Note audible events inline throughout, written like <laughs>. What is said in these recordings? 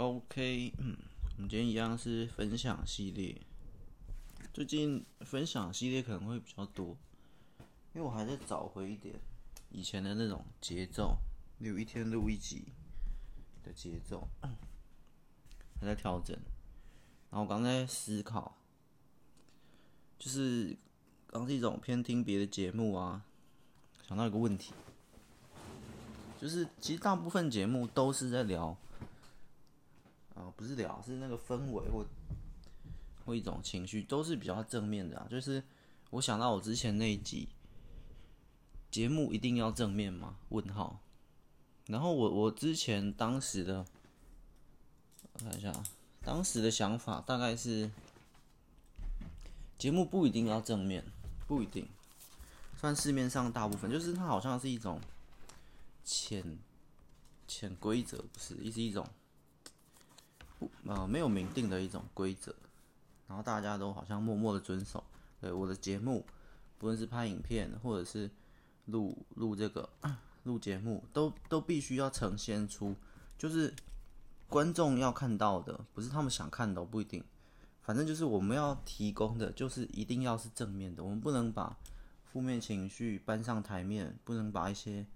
OK，嗯，我们今天一样是分享系列。最近分享系列可能会比较多，因为我还在找回一点以前的那种节奏，有一天录一集的节奏，还在调整。然后我刚在思考，就是刚是一种偏听别的节目啊，想到一个问题，就是其实大部分节目都是在聊。不是聊，是那个氛围或或一种情绪，都是比较正面的啊。就是我想到我之前那一集节目一定要正面吗？问号。然后我我之前当时的我看一下，当时的想法大概是节目不一定要正面，不一定。算市面上大部分，就是它好像是一种潜潜规则，不是，也是一种。呃，没有明定的一种规则，然后大家都好像默默的遵守。对，我的节目，不论是拍影片或者是录录这个录节目，都都必须要呈现出，就是观众要看到的，不是他们想看的，不一定。反正就是我们要提供的，就是一定要是正面的，我们不能把负面情绪搬上台面，不能把一些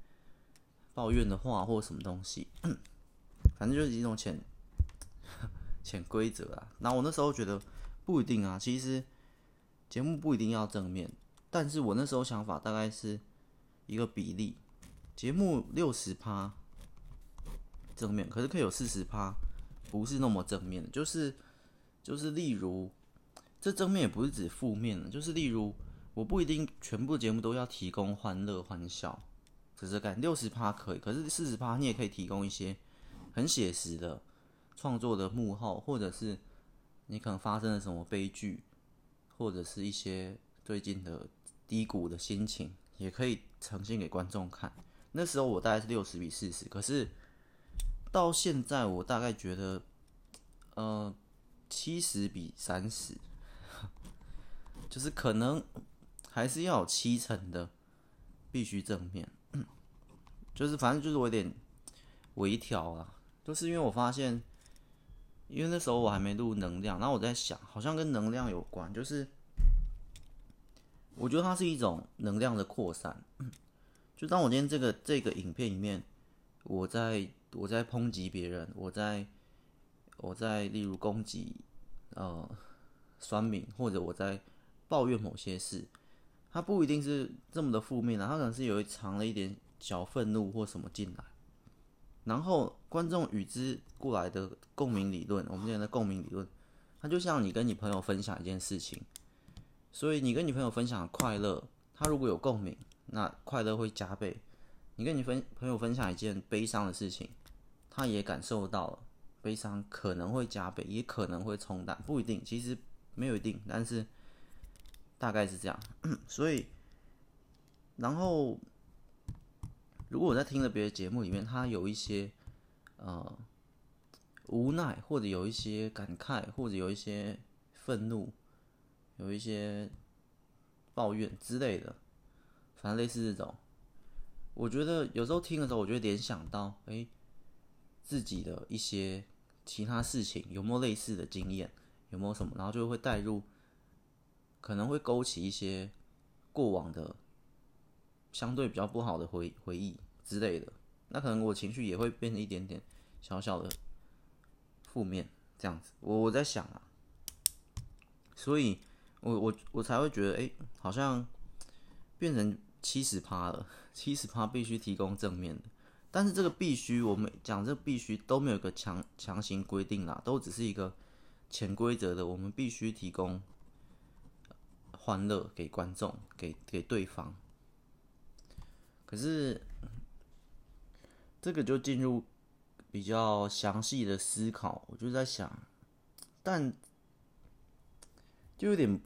抱怨的话或什么东西，<coughs> 反正就是一种潜。潜规则啊，那我那时候觉得不一定啊。其实节目不一定要正面，但是我那时候想法大概是一个比例，节目六十趴正面，可是可以有四十趴不是那么正面的，就是就是例如这正面也不是指负面的，就是例如我不一定全部节目都要提供欢乐欢笑，只是感六十趴可以，可是四十趴你也可以提供一些很写实的。创作的幕后，或者是你可能发生了什么悲剧，或者是一些最近的低谷的心情，也可以呈现给观众看。那时候我大概是六十比四十，可是到现在我大概觉得，呃，七十比三十，<laughs> 就是可能还是要有七成的必须正面，就是反正就是我有点微调啊，就是因为我发现。因为那时候我还没录能量，然后我在想，好像跟能量有关，就是我觉得它是一种能量的扩散。<clears throat> 就当我今天这个这个影片里面，我在我在抨击别人，我在我在例如攻击呃酸民，或者我在抱怨某些事，它不一定是这么的负面啊，它可能是有藏了一点小愤怒或什么进来。然后观众与之过来的共鸣理论，我们现在的共鸣理论，它就像你跟你朋友分享一件事情，所以你跟你朋友分享快乐，他如果有共鸣，那快乐会加倍；你跟你分朋友分享一件悲伤的事情，他也感受到了悲伤，可能会加倍，也可能会冲淡，不一定，其实没有一定，但是大概是这样。<coughs> 所以，然后。如果我在听了别的节目里面，他有一些呃无奈，或者有一些感慨，或者有一些愤怒，有一些抱怨之类的，反正类似这种，我觉得有时候听的时候，我就会联想到，哎、自己的一些其他事情有没有类似的经验，有没有什么，然后就会带入，可能会勾起一些过往的。相对比较不好的回回忆之类的，那可能我情绪也会变成一点点小小的负面这样子。我我在想啊，所以我我我才会觉得，哎、好像变成七十趴了，七十趴必须提供正面的。但是这个必须，我们讲这必须都没有个强强行规定啦，都只是一个潜规则的，我们必须提供欢乐给观众，给给对方。可是，这个就进入比较详细的思考。我就在想，但就有点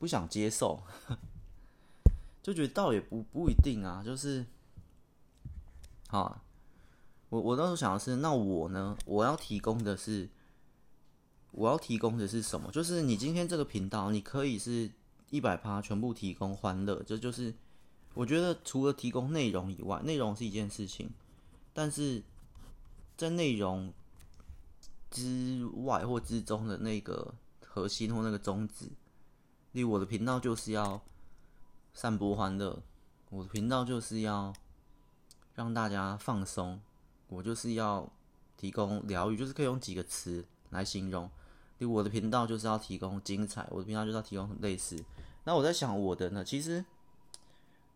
不想接受，<laughs> 就觉得倒也不不一定啊。就是，好，我我当时想的是，那我呢？我要提供的是，我要提供的是什么？就是你今天这个频道，你可以是一百趴全部提供欢乐，这就是。我觉得除了提供内容以外，内容是一件事情，但是在内容之外或之中的那个核心或那个宗旨。例如，我的频道就是要散播欢乐，我的频道就是要让大家放松，我就是要提供疗愈，就是可以用几个词来形容。例如，我的频道就是要提供精彩，我的频道就是要提供类似。那我在想，我的呢？其实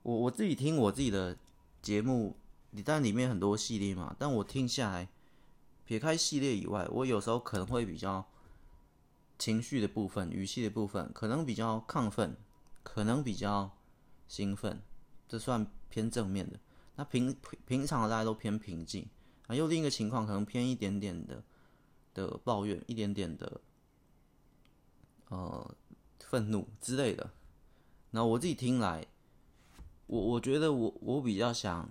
我我自己听我自己的节目，你但里面很多系列嘛，但我听下来，撇开系列以外，我有时候可能会比较。情绪的部分，语气的部分，可能比较亢奋，可能比较兴奋，这算偏正面的。那平平常的大家都偏平静啊，又另一个情况可能偏一点点的的抱怨，一点点的呃愤怒之类的。那我自己听来，我我觉得我我比较想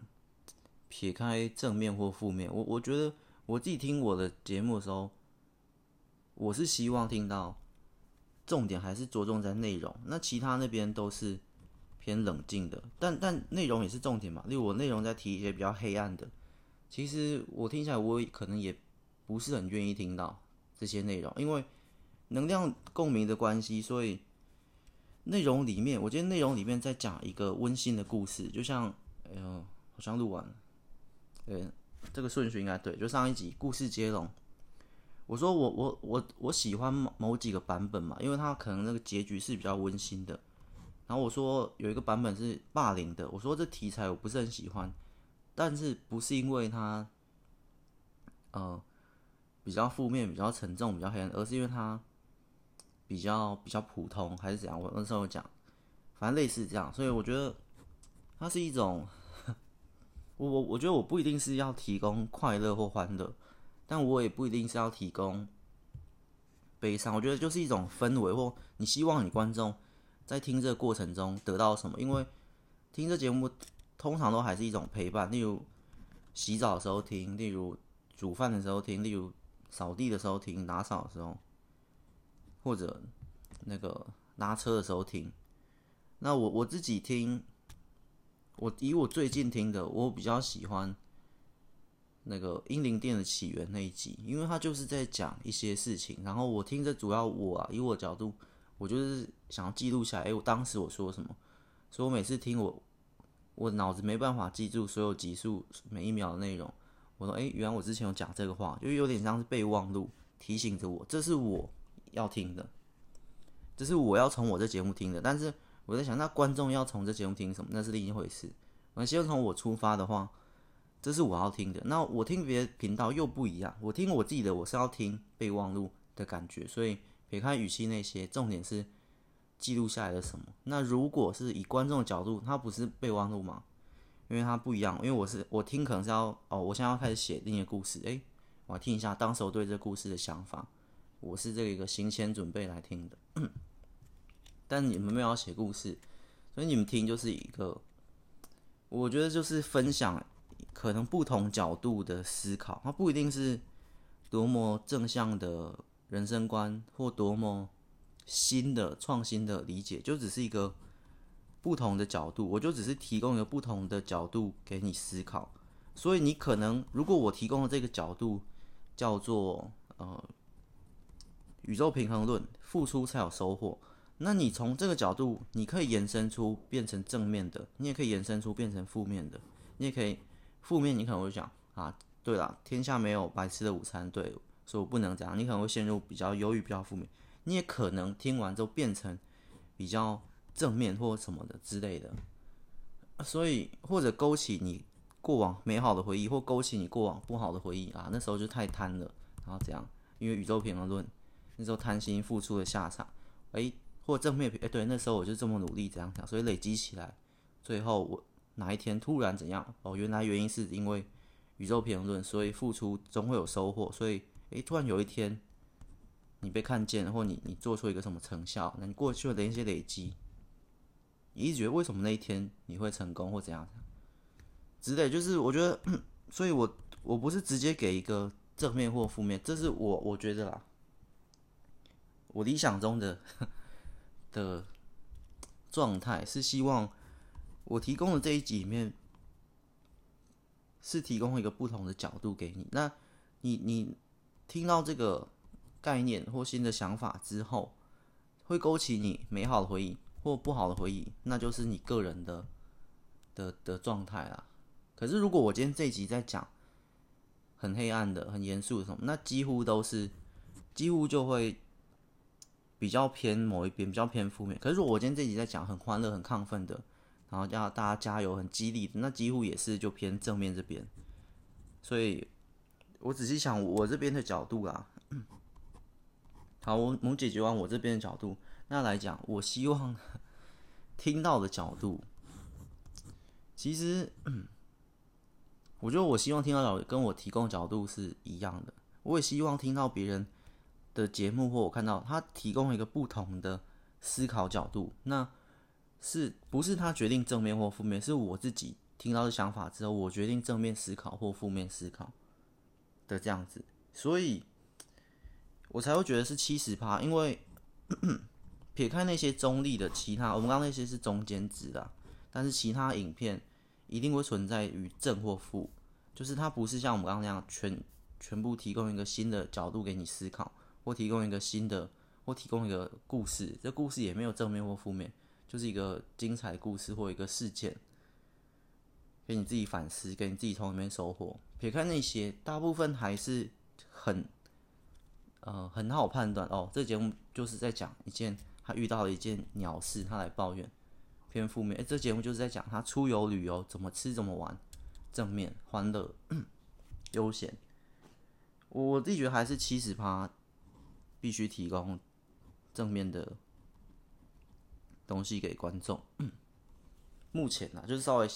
撇开正面或负面，我我觉得我自己听我的节目的时候。我是希望听到重点还是着重在内容，那其他那边都是偏冷静的，但但内容也是重点嘛。例如我内容在提一些比较黑暗的，其实我听起来我可能也不是很愿意听到这些内容，因为能量共鸣的关系，所以内容里面，我觉得内容里面在讲一个温馨的故事，就像，哎呦，好像录完了，对，这个顺序应该对，就上一集故事接龙。我说我我我我喜欢某几个版本嘛，因为它可能那个结局是比较温馨的。然后我说有一个版本是霸凌的，我说这题材我不是很喜欢，但是不是因为它，呃，比较负面、比较沉重、比较黑暗，而是因为它比较比较普通还是怎样？我那时候讲，反正类似这样，所以我觉得它是一种，我我我觉得我不一定是要提供快乐或欢乐。但我也不一定是要提供悲伤，我觉得就是一种氛围，或你希望你观众在听这个过程中得到什么？因为听这节目通常都还是一种陪伴，例如洗澡的时候听，例如煮饭的时候听，例如扫地的时候听，打扫的时候，或者那个拉车的时候听。那我我自己听，我以我最近听的，我比较喜欢。那个英灵殿的起源那一集，因为他就是在讲一些事情，然后我听着，主要我啊，以我角度，我就是想要记录下来，哎，我当时我说什么，所以我每次听我，我脑子没办法记住所有集数每一秒的内容，我说，哎，原来我之前有讲这个话，就有点像是备忘录，提醒着我，这是我要听的，这是我要从我这节目听的，但是我在想，那观众要从这节目听什么，那是另一回事，我先从我出发的话。这是我要听的，那我听别的频道又不一样。我听我自己的，我是要听备忘录的感觉，所以撇开语气那些，重点是记录下来的什么。那如果是以观众的角度，它不是备忘录吗？因为它不一样，因为我是我听可能是要哦，我现在要开始写另一个故事，诶，我要听一下当时我对这个故事的想法，我是这个一个行前准备来听的。<clears throat> 但你们没有要写故事，所以你们听就是一个，我觉得就是分享。可能不同角度的思考，它不一定是多么正向的人生观，或多么新的创新的理解，就只是一个不同的角度。我就只是提供一个不同的角度给你思考。所以你可能，如果我提供的这个角度叫做呃宇宙平衡论，付出才有收获，那你从这个角度，你可以延伸出变成正面的，你也可以延伸出变成负面的，你也可以。负面，你可能会想啊，对了，天下没有白吃的午餐，对，所以我不能这样。你可能会陷入比较忧郁、比较负面。你也可能听完之后变成比较正面或什么的之类的。所以或者勾起你过往美好的回忆，或勾起你过往不好的回忆啊，那时候就太贪了，然后这样，因为宇宙平衡论，那时候贪心付出的下场，诶，或正面，诶，对，那时候我就这么努力，这样想，所以累积起来，最后我。哪一天突然怎样？哦，原来原因是因为宇宙平衡论，所以付出总会有收获。所以，诶，突然有一天你被看见，或你你做出一个什么成效，那你过去的一些累积，你一直觉得为什么那一天你会成功或怎样之类，就是我觉得，<clears throat> 所以我我不是直接给一个正面或负面，这是我我觉得啦，我理想中的的状态是希望。我提供的这一集里面是提供一个不同的角度给你，那你你听到这个概念或新的想法之后，会勾起你美好的回忆或不好的回忆，那就是你个人的的的状态啦。可是如果我今天这一集在讲很黑暗的、很严肃的什么，那几乎都是几乎就会比较偏某一边，比较偏负面。可是如果我今天这集在讲很欢乐、很亢奋的，然后叫大家加油、很激励的，那几乎也是就偏正面这边。所以，我仔细想我这边的角度啦。好，我我解决完我这边的角度，那来讲，我希望听到的角度，其实，我觉得我希望听到的跟我提供角度是一样的。我也希望听到别人的节目，或我看到他提供一个不同的思考角度，那是不是他决定正面或负面？是我自己听到的想法之后，我决定正面思考或负面思考的这样子，所以。我才会觉得是七十趴，因为撇开那些中立的其他，我们刚那些是中间值的，但是其他影片一定会存在于正或负，就是它不是像我们刚刚那样全全部提供一个新的角度给你思考，或提供一个新的，或提供一个故事，这故事也没有正面或负面，就是一个精彩故事或一个事件，给你自己反思，给你自己从里面收获。撇开那些，大部分还是很。呃，很好判断哦。这节目就是在讲一件他遇到了一件鸟事，他来抱怨，偏负面。诶，这节目就是在讲他出游旅游怎么吃怎么玩，正面欢乐 <clears throat> 悠闲。我自己觉得还是七十趴，必须提供正面的东西给观众。目前呢，就是稍微，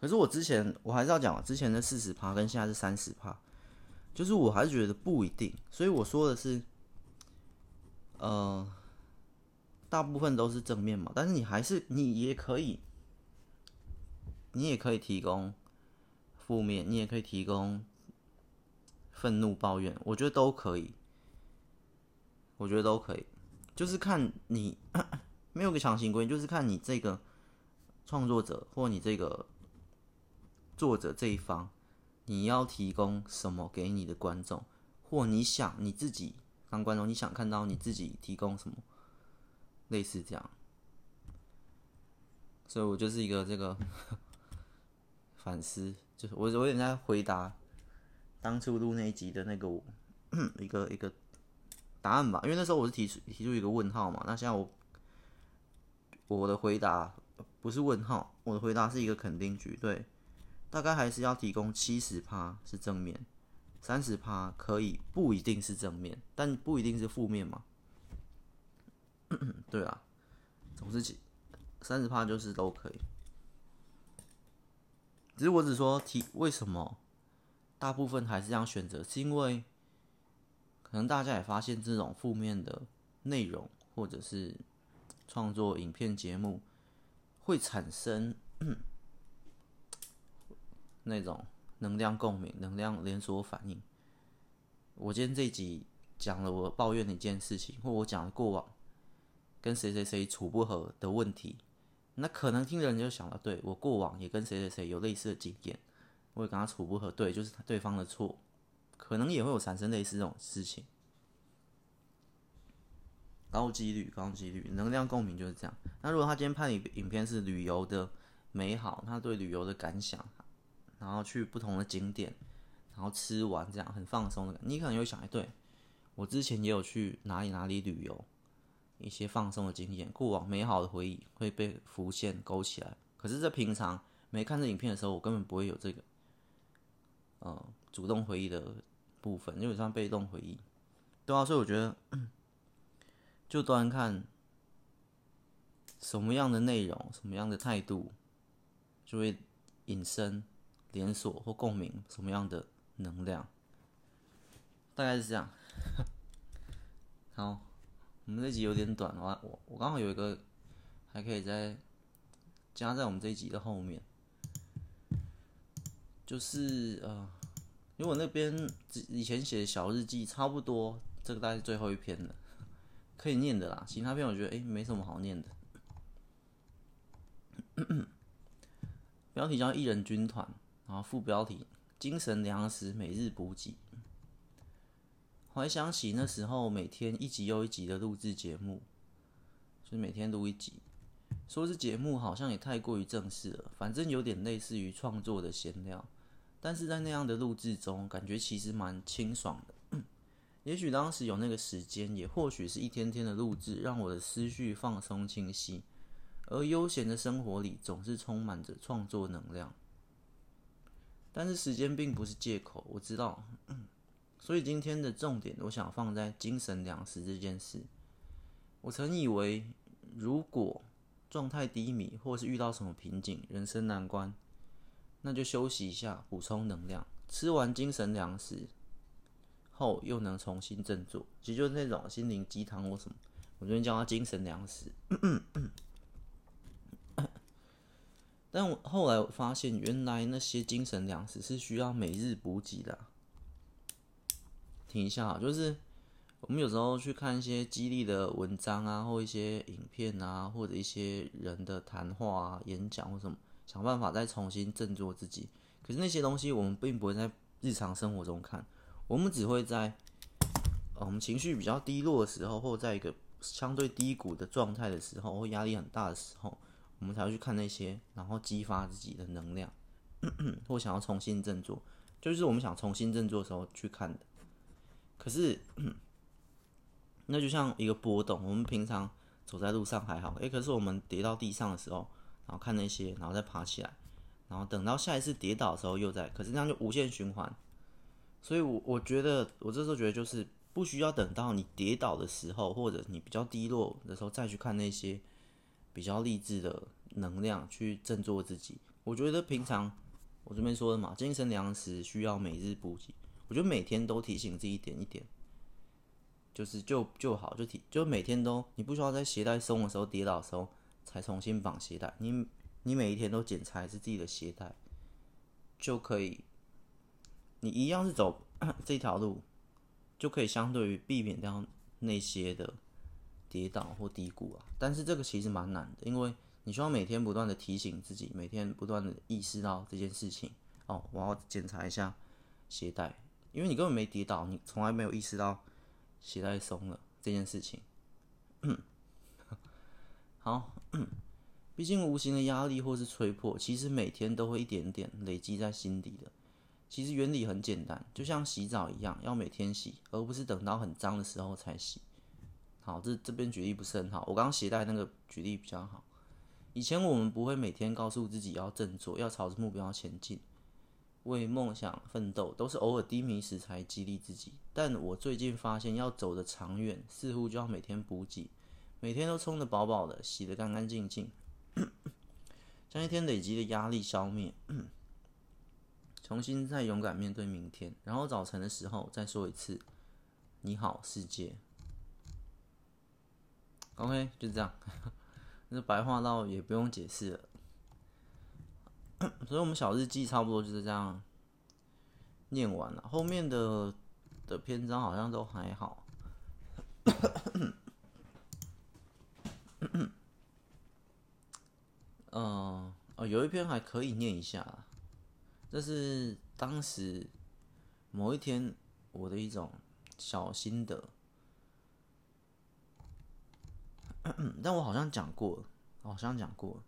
可是我之前我还是要讲，之前的四十趴跟现在是三十趴。就是我还是觉得不一定，所以我说的是，呃，大部分都是正面嘛，但是你还是你也可以，你也可以提供负面，你也可以提供愤怒抱怨，我觉得都可以，我觉得都可以，就是看你没有个强行规定，就是看你这个创作者或你这个作者这一方。你要提供什么给你的观众，或你想你自己当观众，你想看到你自己提供什么，类似这样。所以我就是一个这个 <laughs> 反思，就是我我有点在回答当初录那一集的那个我 <coughs> 一个一个答案吧，因为那时候我是提出提出一个问号嘛，那现在我我的回答不是问号，我的回答是一个肯定句，对。大概还是要提供七十趴是正面，三十趴可以不一定是正面，但不一定是负面嘛。对啊，总之三十趴就是都可以。只是我只说提为什么大部分还是这样选择，是因为可能大家也发现这种负面的内容或者是创作影片节目会产生。<clears throat> 那种能量共鸣、能量连锁反应。我今天这一集讲了我抱怨的一件事情，或我讲了过往跟谁谁谁处不合的问题，那可能听的人就想了，对，我过往也跟谁谁谁有类似的经验，我也跟他处不合，对，就是对方的错，可能也会有产生类似这种事情。高几率，高几率，能量共鸣就是这样。那如果他今天拍的影片是旅游的美好，他对旅游的感想。然后去不同的景点，然后吃完这样很放松的。你可能会想，哎，对，我之前也有去哪里哪里旅游，一些放松的经验，过往美好的回忆会被浮现勾起来。可是，在平常没看这影片的时候，我根本不会有这个，呃，主动回忆的部分，因为算被动回忆。对啊，所以我觉得，<clears throat> 就端看什么样的内容，什么样的态度，就会引申。连锁或共鸣什么样的能量，大概是这样。<laughs> 好，我们这集有点短，我我我刚好有一个还可以再加在我们这一集的后面，就是呃，因为我那边以前写的小日记差不多，这个大概是最后一篇了，可以念的啦。其他篇我觉得诶没什么好念的。标题叫“艺人军团”。然后副标题：精神粮食每日补给。回想起那时候每天一集又一集的录制节目，就是每天录一集，说是节目好像也太过于正式了，反正有点类似于创作的闲聊。但是在那样的录制中，感觉其实蛮清爽的。<clears throat> 也许当时有那个时间，也或许是一天天的录制，让我的思绪放松清晰。而悠闲的生活里，总是充满着创作能量。但是时间并不是借口，我知道。<clears throat> 所以今天的重点，我想放在精神粮食这件事。我曾以为，如果状态低迷，或是遇到什么瓶颈、人生难关，那就休息一下，补充能量。吃完精神粮食后，又能重新振作。其实就是那种心灵鸡汤或什么，我这边叫它精神粮食。<coughs> 但我后来我发现，原来那些精神粮食是需要每日补给的啊。停一下，就是我们有时候去看一些激励的文章啊，或一些影片啊，或者一些人的谈话啊、演讲或什么，想办法再重新振作自己。可是那些东西我们并不会在日常生活中看，我们只会在我们情绪比较低落的时候，或在一个相对低谷的状态的时候，或压力很大的时候，我们才会去看那些，然后激发自己的能量，<clears throat> 或想要重新振作，就是我们想重新振作的时候去看的。可是，<clears throat> 那就像一个波动。我们平常走在路上还好，诶，可是我们跌到地上的时候，然后看那些，然后再爬起来，然后等到下一次跌倒的时候又在，可是这样就无限循环。所以我，我我觉得，我这时候觉得就是不需要等到你跌倒的时候，或者你比较低落的时候再去看那些比较励志的能量去振作自己。我觉得平常我这边说的嘛，精神粮食需要每日补给。我觉得每天都提醒自己一点一点，就是就就好，就提就每天都，你不需要在鞋带松的时候跌倒的时候才重新绑鞋带，你你每一天都检查一次自己的鞋带，就可以，你一样是走 <coughs> 这条路，就可以相对于避免掉那些的跌倒或低谷啊。但是这个其实蛮难的，因为你需要每天不断的提醒自己，每天不断的意识到这件事情。哦，我要检查一下鞋带。因为你根本没跌倒，你从来没有意识到鞋带松了这件事情。<coughs> 好，毕竟无形的压力或是催迫，其实每天都会一点点累积在心底的。其实原理很简单，就像洗澡一样，要每天洗，而不是等到很脏的时候才洗。好，这这边举例不是很好，我刚刚鞋带那个举例比较好。以前我们不会每天告诉自己要振作，要朝着目标前进。为梦想奋斗，都是偶尔低迷时才激励自己。但我最近发现，要走得长远，似乎就要每天补给，每天都充得饱饱的，洗得干干净净，<coughs> 将一天累积的压力消灭，<coughs> 重新再勇敢面对明天。然后早晨的时候再说一次“你好，世界”。OK，就这样，<laughs> 那白话到也不用解释了。<coughs> 所以，我们小日记差不多就是这样念完了。后面的的篇章好像都还好。嗯，哦，有一篇还可以念一下。这是当时某一天我的一种小心得，<coughs> 但我好像讲过，好像讲过。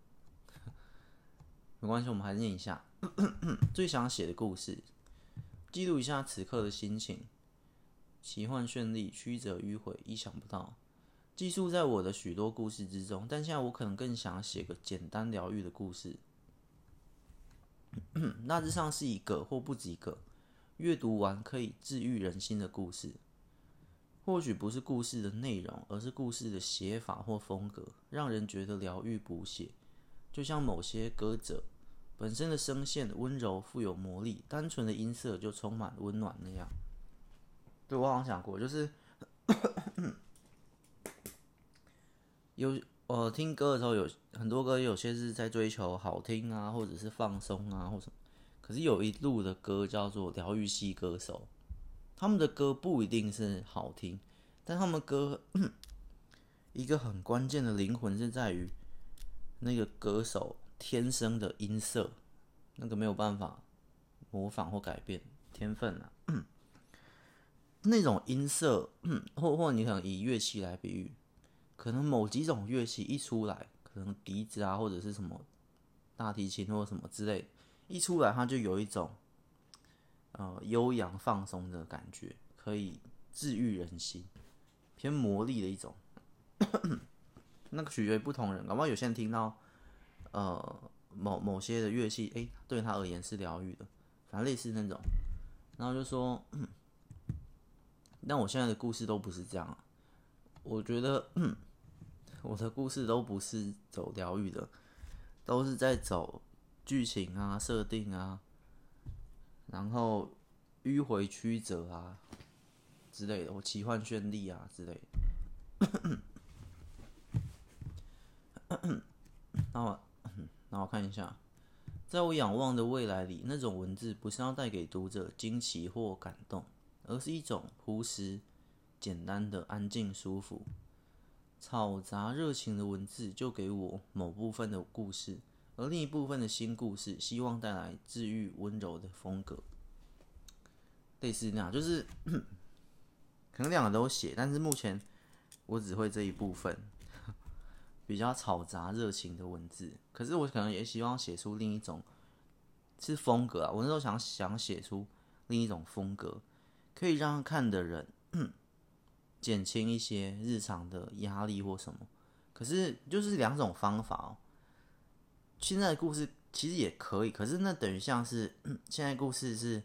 没关系，我们还是念一下 <coughs> 最想写的故事，记录一下此刻的心情。奇幻绚丽，曲折迂回，意想不到，寄宿在我的许多故事之中。但现在我可能更想写个简单疗愈的故事，<clears throat> 大致上是一个或不及格，阅读完可以治愈人心的故事。或许不是故事的内容，而是故事的写法或风格，让人觉得疗愈补血，就像某些歌者。本身的声线温柔富有魔力，单纯的音色就充满温暖那样。对，我好像想过，就是 <coughs> 有我听歌的时候，有很多歌，有些是在追求好听啊，或者是放松啊，或什么。可是有一路的歌叫做疗愈系歌手，他们的歌不一定是好听，但他们歌一个很关键的灵魂是在于那个歌手。天生的音色，那个没有办法模仿或改变天分啊。<clears throat> 那种音色，<clears throat> 或或你可能以乐器来比喻，可能某几种乐器一出来，可能笛子啊，或者是什么大提琴或者什么之类，一出来它就有一种呃悠扬放松的感觉，可以治愈人心，偏魔力的一种。<clears throat> 那个取决于不同人，搞不好有些人听到呃某某些的乐器，诶，对他而言是疗愈的，反正类似那种，然后就说。<clears throat> 但我现在的故事都不是这样，我觉得，我的故事都不是走疗愈的，都是在走剧情啊、设定啊，然后迂回曲折啊之类的，我奇幻绚丽啊之类的。那我，那我看一下，在我仰望的未来里，那种文字不是要带给读者惊奇或感动。而是一种朴实、简单的安静、舒服、嘈杂、热情的文字，就给我某部分的故事，而另一部分的新故事，希望带来治愈、温柔的风格。类似那样，就是 <coughs> 可能两个都写，但是目前我只会这一部分 <laughs> 比较嘈杂、热情的文字。可是我可能也希望写出另一种是风格啊，我那时候想想写出另一种风格。可以让看的人 <coughs> 减轻一些日常的压力或什么，可是就是两种方法哦。现在的故事其实也可以，可是那等于像是 <clears throat> 现在故事是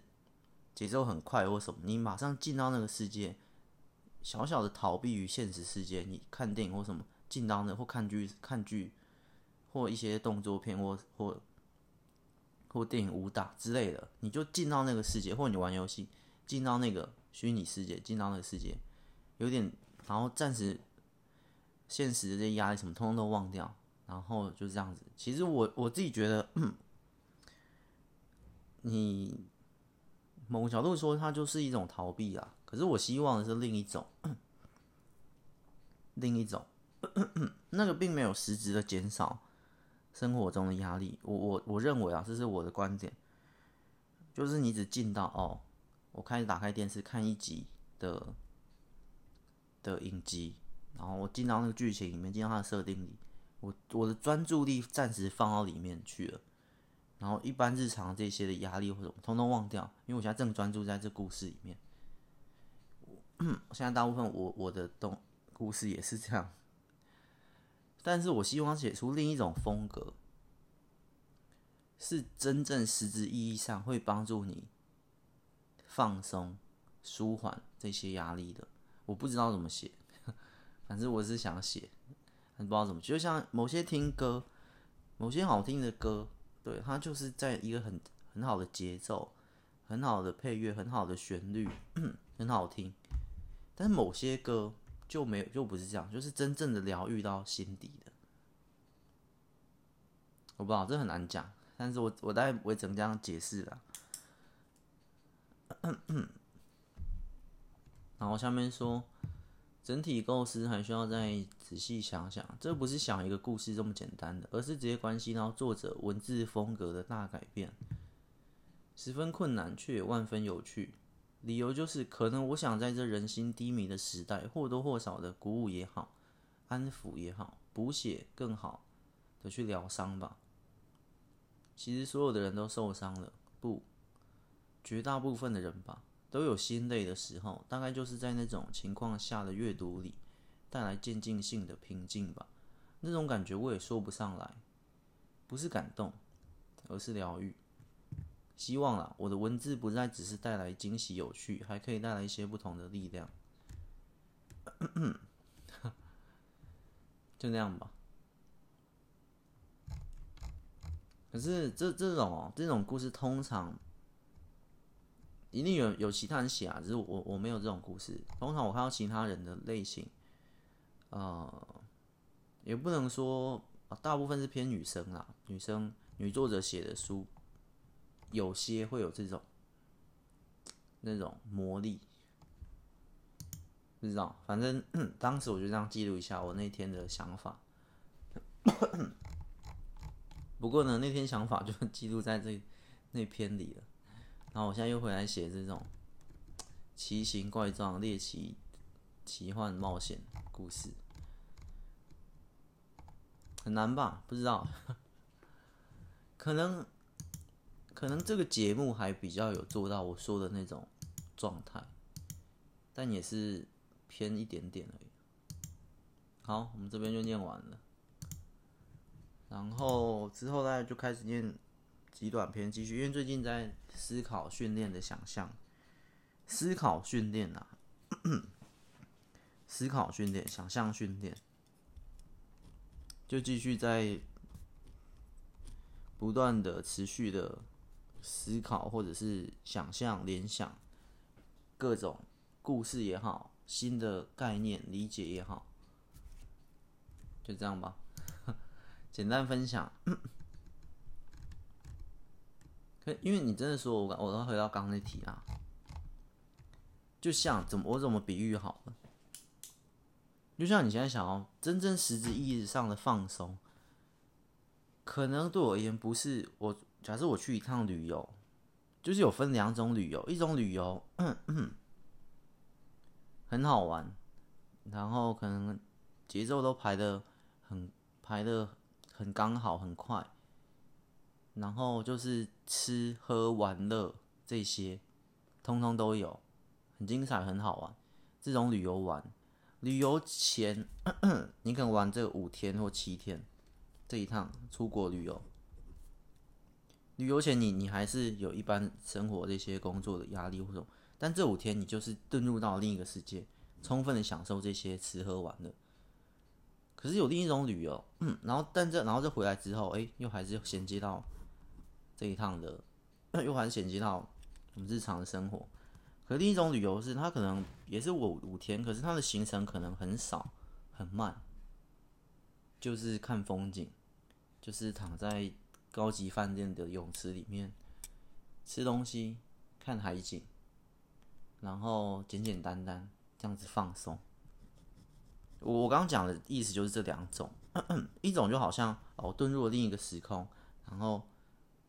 节奏很快或什么，你马上进到那个世界，小小的逃避于现实世界。你看电影或什么，进到那或看剧看剧，或一些动作片或或或电影武打之类的，你就进到那个世界，或你玩游戏。进到那个虚拟世界，进到那个世界，有点，然后暂时现实的这些压力什么，通通都忘掉，然后就这样子。其实我我自己觉得，<clears throat> 你某个角度说，它就是一种逃避啊。可是我希望的是另一种，另一种，<clears throat> 那个并没有实质的减少生活中的压力。我我我认为啊，这是我的观点，就是你只进到哦。我开始打开电视看一集的的影集，然后我进到那个剧情里面，进到它的设定里，我我的专注力暂时放到里面去了，然后一般日常这些的压力或者通通忘掉，因为我现在正专注在这故事里面。我现在大部分我我的动故事也是这样，但是我希望写出另一种风格，是真正实质意义上会帮助你。放松、舒缓这些压力的，我不知道怎么写，反正我是想写，不知道怎么。就像某些听歌，某些好听的歌，对，它就是在一个很很好的节奏、很好的配乐、很好的旋律，<clears throat> 很好听。但某些歌就没有，就不是这样，就是真正的疗愈到心底的。我不知道，这很难讲，但是我我大概不会怎么这样解释了。<coughs> 然后下面说，整体构思还需要再仔细想想，这不是想一个故事这么简单的，而是直接关系到作者文字风格的大改变，十分困难却也万分有趣。理由就是，可能我想在这人心低迷的时代，或多或少的鼓舞也好，安抚也好，补血更好的去疗伤吧。其实所有的人都受伤了，不。绝大部分的人吧，都有心累的时候，大概就是在那种情况下的阅读里，带来渐进性的平静吧。那种感觉我也说不上来，不是感动，而是疗愈。希望啦，我的文字不再只是带来惊喜有趣，还可以带来一些不同的力量。<coughs> 就那样吧。可是这这种哦，这种故事通常。一定有有其他人写啊，只是我我没有这种故事。通常我看到其他人的类型，呃，也不能说大部分是偏女生啦，女生女作者写的书，有些会有这种那种魔力，不知道。反正 <clears throat> 当时我就这样记录一下我那天的想法。<coughs> 不过呢，那天想法就 <laughs> 记录在这那篇里了。然后我现在又回来写这种奇形怪状、猎奇、奇幻冒险故事，很难吧？不知道，可能可能这个节目还比较有做到我说的那种状态，但也是偏一点点而已。好，我们这边就念完了，然后之后大家就开始念极短篇继续，因为最近在思考训练的想象。思考训练啊，<coughs> 思考训练，想象训练，就继续在不断的、持续的思考，或者是想象、联想各种故事也好，新的概念理解也好，就这样吧，<laughs> 简单分享。因为你真的说我，我都回到刚刚那题啊。就像怎么我怎么比喻好了？就像你现在想要真正实质意义上的放松，可能对我而言不是我。假设我去一趟旅游，就是有分两种旅游，一种旅游很好玩，然后可能节奏都排的很排的很刚好很快，然后就是吃喝玩乐这些，通通都有。很精彩，很好玩。这种旅游玩，旅游前 <clears throat> 你可能玩这五天或七天，这一趟出国旅游。旅游前你你还是有一般生活这些工作的压力或者，但这五天你就是遁入到另一个世界，充分的享受这些吃喝玩乐。可是有另一种旅游，<clears throat> 然后但这然后这回来之后，哎，又还是衔接到这一趟的，又还衔接到我们日常的生活。可另一种旅游是，它可能也是五五天，可是它的行程可能很少，很慢，就是看风景，就是躺在高级饭店的泳池里面吃东西、看海景，然后简简单单这样子放松。我我刚刚讲的意思就是这两种，<clears throat> 一种就好像哦，遁入了另一个时空，然后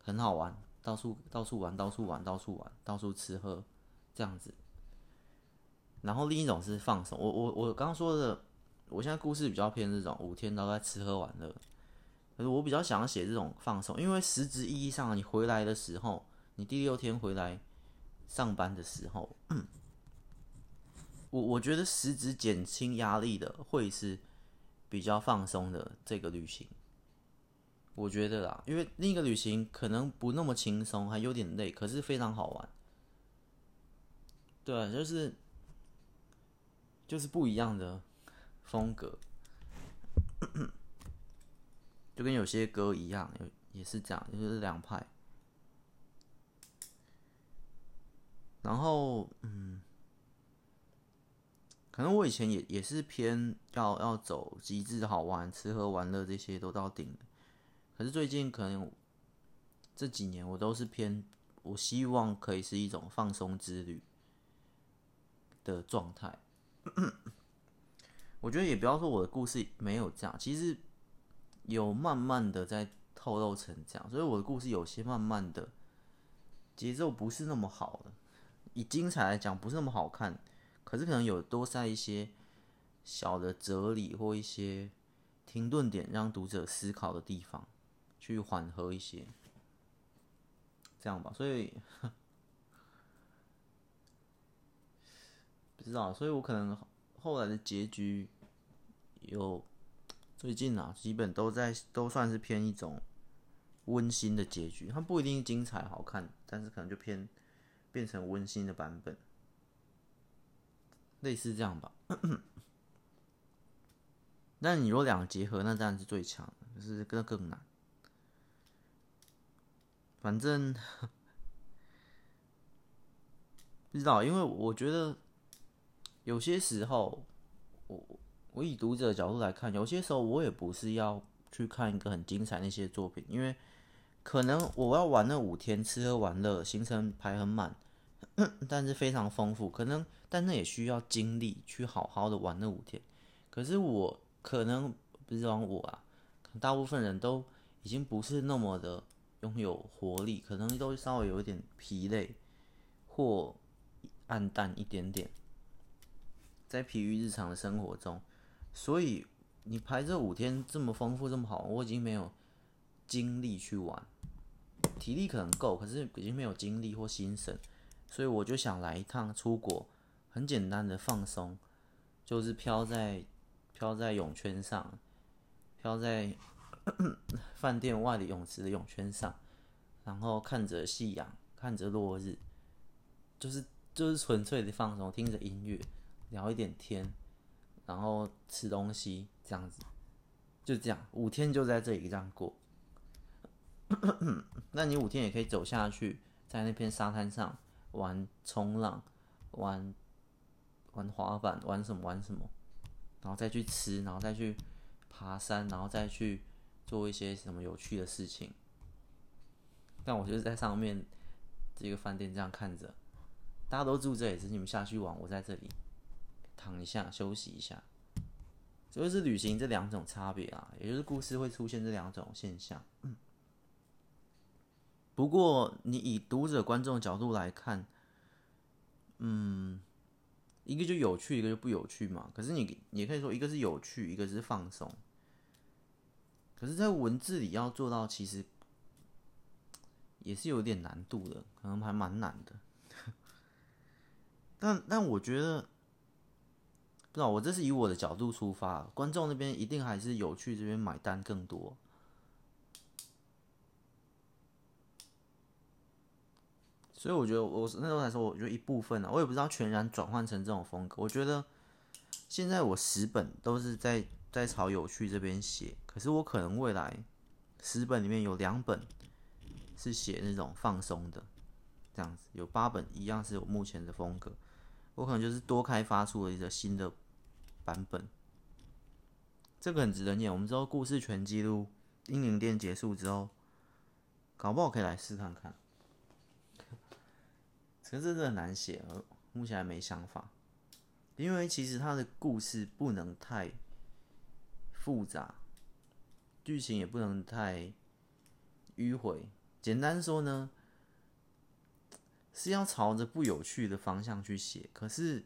很好玩，到处到处玩，到处玩，到处玩，到处吃喝。这样子，然后另一种是放松。我我我刚刚说的，我现在故事比较偏这种五天都在吃喝玩乐。可是我比较想要写这种放松，因为实质意义上，你回来的时候，你第六天回来上班的时候，我我觉得实质减轻压力的会是比较放松的这个旅行。我觉得啦，因为另一个旅行可能不那么轻松，还有点累，可是非常好玩。对，就是就是不一样的风格，<coughs> 就跟有些歌一样，也是这样，就是两派。然后，嗯，可能我以前也也是偏要要走极致好玩，吃喝玩乐这些都到顶。可是最近可能这几年我都是偏，我希望可以是一种放松之旅。的状态，<clears throat> 我觉得也不要说我的故事没有这样，其实有慢慢的在透露成这样，所以我的故事有些慢慢的节奏不是那么好的，以精彩来讲不是那么好看，可是可能有多塞一些小的哲理或一些停顿点，让读者思考的地方，去缓和一些，这样吧，所以。不知道，所以我可能后来的结局有最近啊，基本都在都算是偏一种温馨的结局。它不一定精彩好看，但是可能就偏变成温馨的版本，类似这样吧。<coughs> 但你如果两个结合，那当然是最强的，就是更更难。反正 <laughs> 不知道，因为我觉得。有些时候，我我以读者的角度来看，有些时候我也不是要去看一个很精彩那些作品，因为可能我要玩那五天，吃喝玩乐，行程排很满，但是非常丰富。可能，但那也需要精力去好好的玩那五天。可是我可能不是说我啊，大部分人都已经不是那么的拥有活力，可能都稍微有一点疲累或。暗淡一点点，在疲于日常的生活中，所以你排这五天这么丰富这么好，我已经没有精力去玩，体力可能够，可是已经没有精力或心神，所以我就想来一趟出国，很简单的放松，就是飘在飘在泳圈上，飘在 <clears throat> 饭店外的泳池的泳圈上，然后看着夕阳，看着落日。就是就是纯粹的放松，听着音乐，聊一点天，然后吃东西，这样子，就这样，五天就在这里这样过。<clears throat> 那你五天也可以走下去，在那片沙滩上玩冲浪，玩玩滑板，玩什么玩什么，然后再去吃，然后再去爬山，然后再去做一些什么有趣的事情。但我就是在上面这个饭店这样看着。大家都住这里，只是你们下去玩，我在这里躺一下休息一下。这就是旅行这两种差别啊，也就是故事会出现这两种现象。不过你以读者观众的角度来看，嗯，一个就有趣，一个就不有趣嘛。可是你也可以说，一个是有趣，一个是放松。可是，在文字里要做到，其实也是有点难度的，可能还蛮难的。<laughs> 但但我觉得，不知道我这是以我的角度出发，观众那边一定还是有去这边买单更多。所以我觉得我那时候来说，我觉得一部分呢，我也不知道全然转换成这种风格。我觉得现在我十本都是在在朝有趣这边写，可是我可能未来十本里面有两本是写那种放松的，这样子有八本一样是我目前的风格。我可能就是多开发出了一个新的版本，这个很值得念。我们知道故事全记录《英灵殿》结束之后，搞不好可以来试看看。可是真的很难写，目前还没想法。因为其实他的故事不能太复杂，剧情也不能太迂回。简单说呢。是要朝着不有趣的方向去写，可是，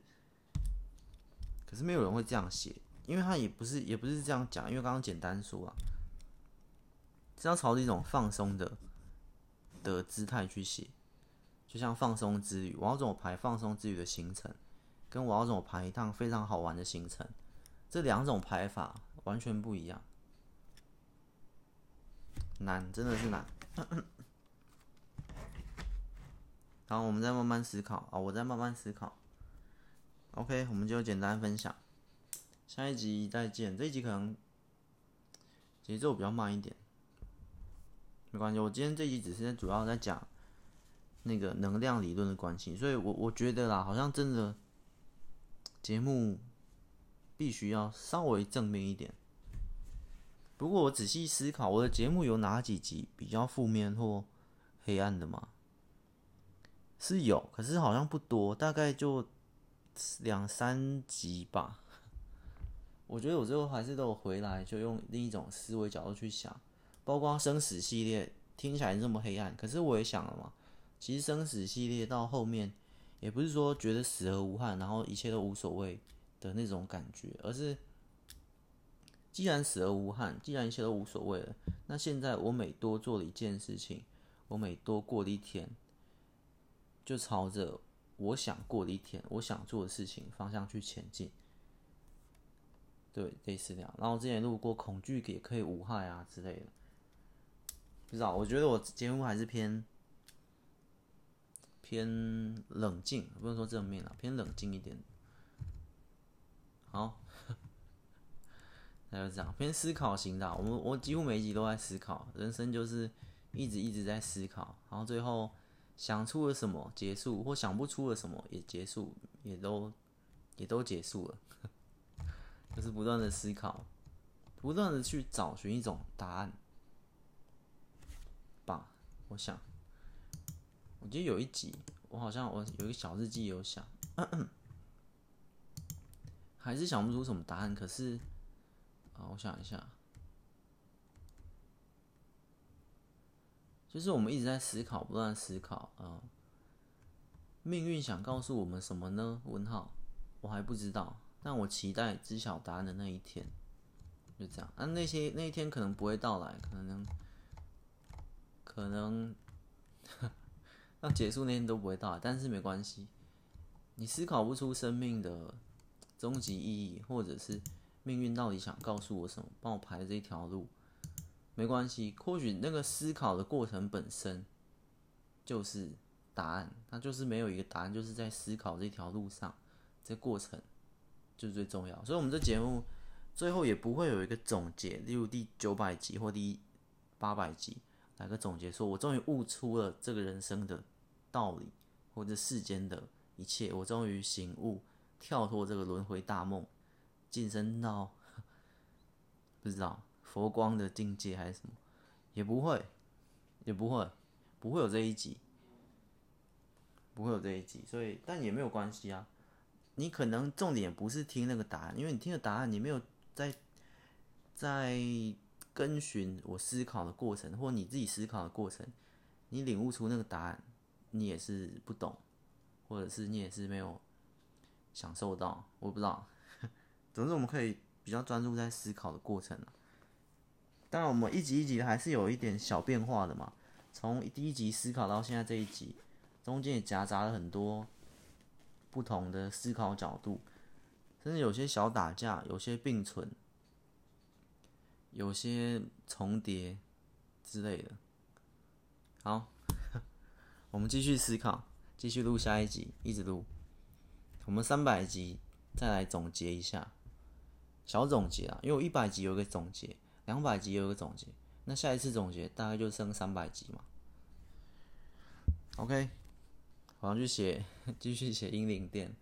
可是没有人会这样写，因为他也不是，也不是这样讲，因为刚刚简单说啊，是要朝着一种放松的的姿态去写，就像放松之旅，我要怎么排放松之旅的行程，跟我要怎么排一趟非常好玩的行程，这两种排法完全不一样，难，真的是难。然后我们再慢慢思考啊，我再慢慢思考。OK，我们就简单分享，下一集再见。这一集可能节奏比较慢一点，没关系。我今天这集只是主要在讲那个能量理论的关系，所以我我觉得啦，好像真的节目必须要稍微正面一点。不过我仔细思考，我的节目有哪几集比较负面或黑暗的吗？是有，可是好像不多，大概就两三集吧。我觉得我最后还是都有回来，就用另一种思维角度去想，包括生死系列听起来这么黑暗，可是我也想了嘛，其实生死系列到后面也不是说觉得死而无憾，然后一切都无所谓的那种感觉，而是既然死而无憾，既然一切都无所谓了，那现在我每多做了一件事情，我每多过了一天。就朝着我想过的一天，我想做的事情方向去前进。对，类似这样。然后之前录过恐惧也可以无害啊之类的，不知道。我觉得我节目还是偏偏冷静，不能说正面啊，偏冷静一点。好，<laughs> 那就这样，偏思考型的。我们我几乎每一集都在思考，人生就是一直一直在思考，然后最后。想出了什么结束，或想不出了什么也结束，也都也都结束了，<laughs> 就是不断的思考，不断的去找寻一种答案吧。我想，我记得有一集，我好像我有一个小日记有想，还是想不出什么答案。可是啊，我想一下。就是我们一直在思考，不断思考，啊，命运想告诉我们什么呢？问号，我还不知道，但我期待知晓答案的那一天。就这样，那、啊、那些那一天可能不会到来，可能可能 <laughs> 要结束那天都不会到来，但是没关系。你思考不出生命的终极意义，或者是命运到底想告诉我什么，帮我排这一条路，没关系。或许那个思考的过程本身就是答案，它就是没有一个答案，就是在思考这条路上，这过程就是最重要。所以，我们这节目最后也不会有一个总结，例如第九百集或第八百集来个总结，说我终于悟出了这个人生的道理，或者世间的。一切，我终于醒悟，跳脱这个轮回大梦，晋升到 <laughs> 不知道佛光的境界还是什么，也不会，也不会，不会有这一集，不会有这一集，所以但也没有关系啊。你可能重点不是听那个答案，因为你听的答案，你没有在在跟随我思考的过程，或你自己思考的过程，你领悟出那个答案，你也是不懂。或者是你也是没有享受到，我不知道。<laughs> 总之，我们可以比较专注在思考的过程。当然，我们一集一集还是有一点小变化的嘛。从第一集思考到现在这一集，中间也夹杂了很多不同的思考角度，甚至有些小打架，有些并存，有些重叠之类的。好，<laughs> 我们继续思考。继续录下一集，一直录。我们三百集再来总结一下，小总结啊，因为我一百集有个总结，两百集有个总结，那下一次总结大概就剩三百集嘛。OK，我要去写，<laughs> 继续写英灵殿，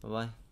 拜拜。